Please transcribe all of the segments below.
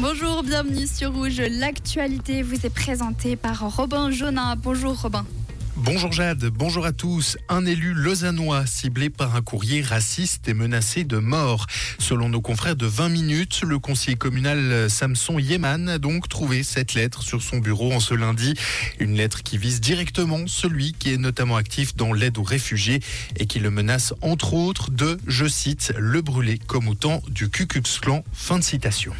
Bonjour, bienvenue sur Rouge. L'actualité vous est présentée par Robin Jonin. Bonjour Robin. Bonjour Jade, bonjour à tous. Un élu lausannois ciblé par un courrier raciste est menacé de mort. Selon nos confrères de 20 minutes, le conseiller communal Samson Yeman a donc trouvé cette lettre sur son bureau en ce lundi. Une lettre qui vise directement celui qui est notamment actif dans l'aide aux réfugiés et qui le menace entre autres de, je cite, le brûler comme au temps du Ku Klux Klan. Fin de citation.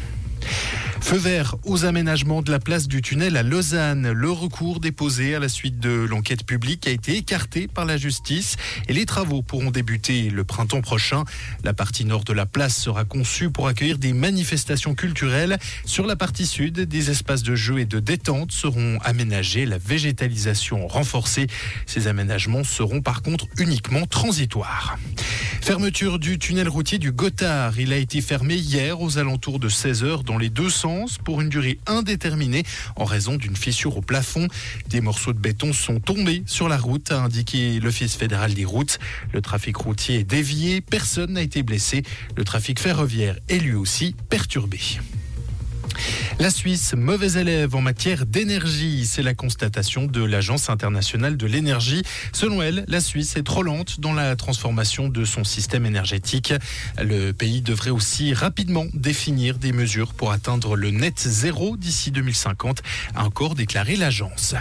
Feu vert aux aménagements de la place du tunnel à Lausanne. Le recours déposé à la suite de l'enquête publique a été écarté par la justice et les travaux pourront débuter le printemps prochain. La partie nord de la place sera conçue pour accueillir des manifestations culturelles. Sur la partie sud, des espaces de jeu et de détente seront aménagés, la végétalisation renforcée. Ces aménagements seront par contre uniquement transitoires. Fermeture du tunnel routier du Gothard. Il a été fermé hier aux alentours de 16h dans les deux sens pour une durée indéterminée en raison d'une fissure au plafond. Des morceaux de béton sont tombés sur la route, a indiqué l'Office fédéral des routes. Le trafic routier est dévié, personne n'a été blessé. Le trafic ferroviaire est lui aussi perturbé. La Suisse, mauvais élève en matière d'énergie, c'est la constatation de l'Agence internationale de l'énergie. Selon elle, la Suisse est trop lente dans la transformation de son système énergétique. Le pays devrait aussi rapidement définir des mesures pour atteindre le net zéro d'ici 2050, a encore déclaré l'agence.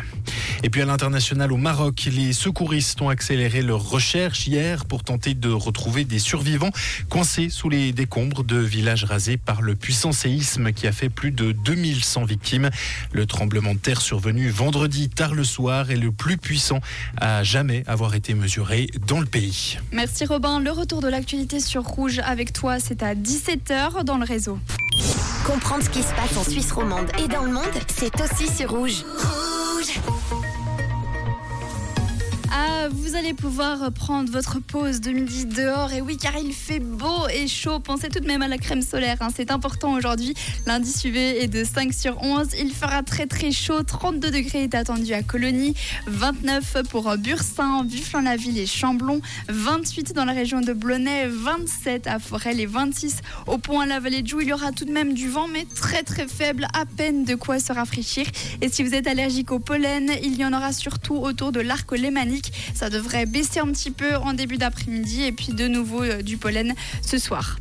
Et puis à l'international au Maroc, les secouristes ont accéléré leurs recherches hier pour tenter de retrouver des survivants coincés sous les décombres de villages rasés par le puissant séisme qui a fait plus de 2100 victimes. Le tremblement de terre survenu vendredi tard le soir est le plus puissant à jamais avoir été mesuré dans le pays. Merci Robin. Le retour de l'actualité sur Rouge avec toi, c'est à 17h dans le réseau. Comprendre ce qui se passe en Suisse romande et dans le monde, c'est aussi sur Rouge. Rouge Ah, vous allez pouvoir prendre votre pause de midi dehors. Et oui, car il fait beau et chaud. Pensez tout de même à la crème solaire. hein, C'est important aujourd'hui. L'indice UV est de 5 sur 11. Il fera très très chaud. 32 degrés est attendu à Colonie. 29 pour Bursin, Bufflin-la-Ville et Chamblon. 28 dans la région de Blonay. 27 à Forel et 26 au point la vallée de Joux. Il y aura tout de même du vent, mais très très faible. À peine de quoi se rafraîchir. Et si vous êtes allergique au pollen, il y en aura surtout autour de l'arc lémanique. Ça devrait baisser un petit peu en début d'après-midi et puis de nouveau euh, du pollen ce soir.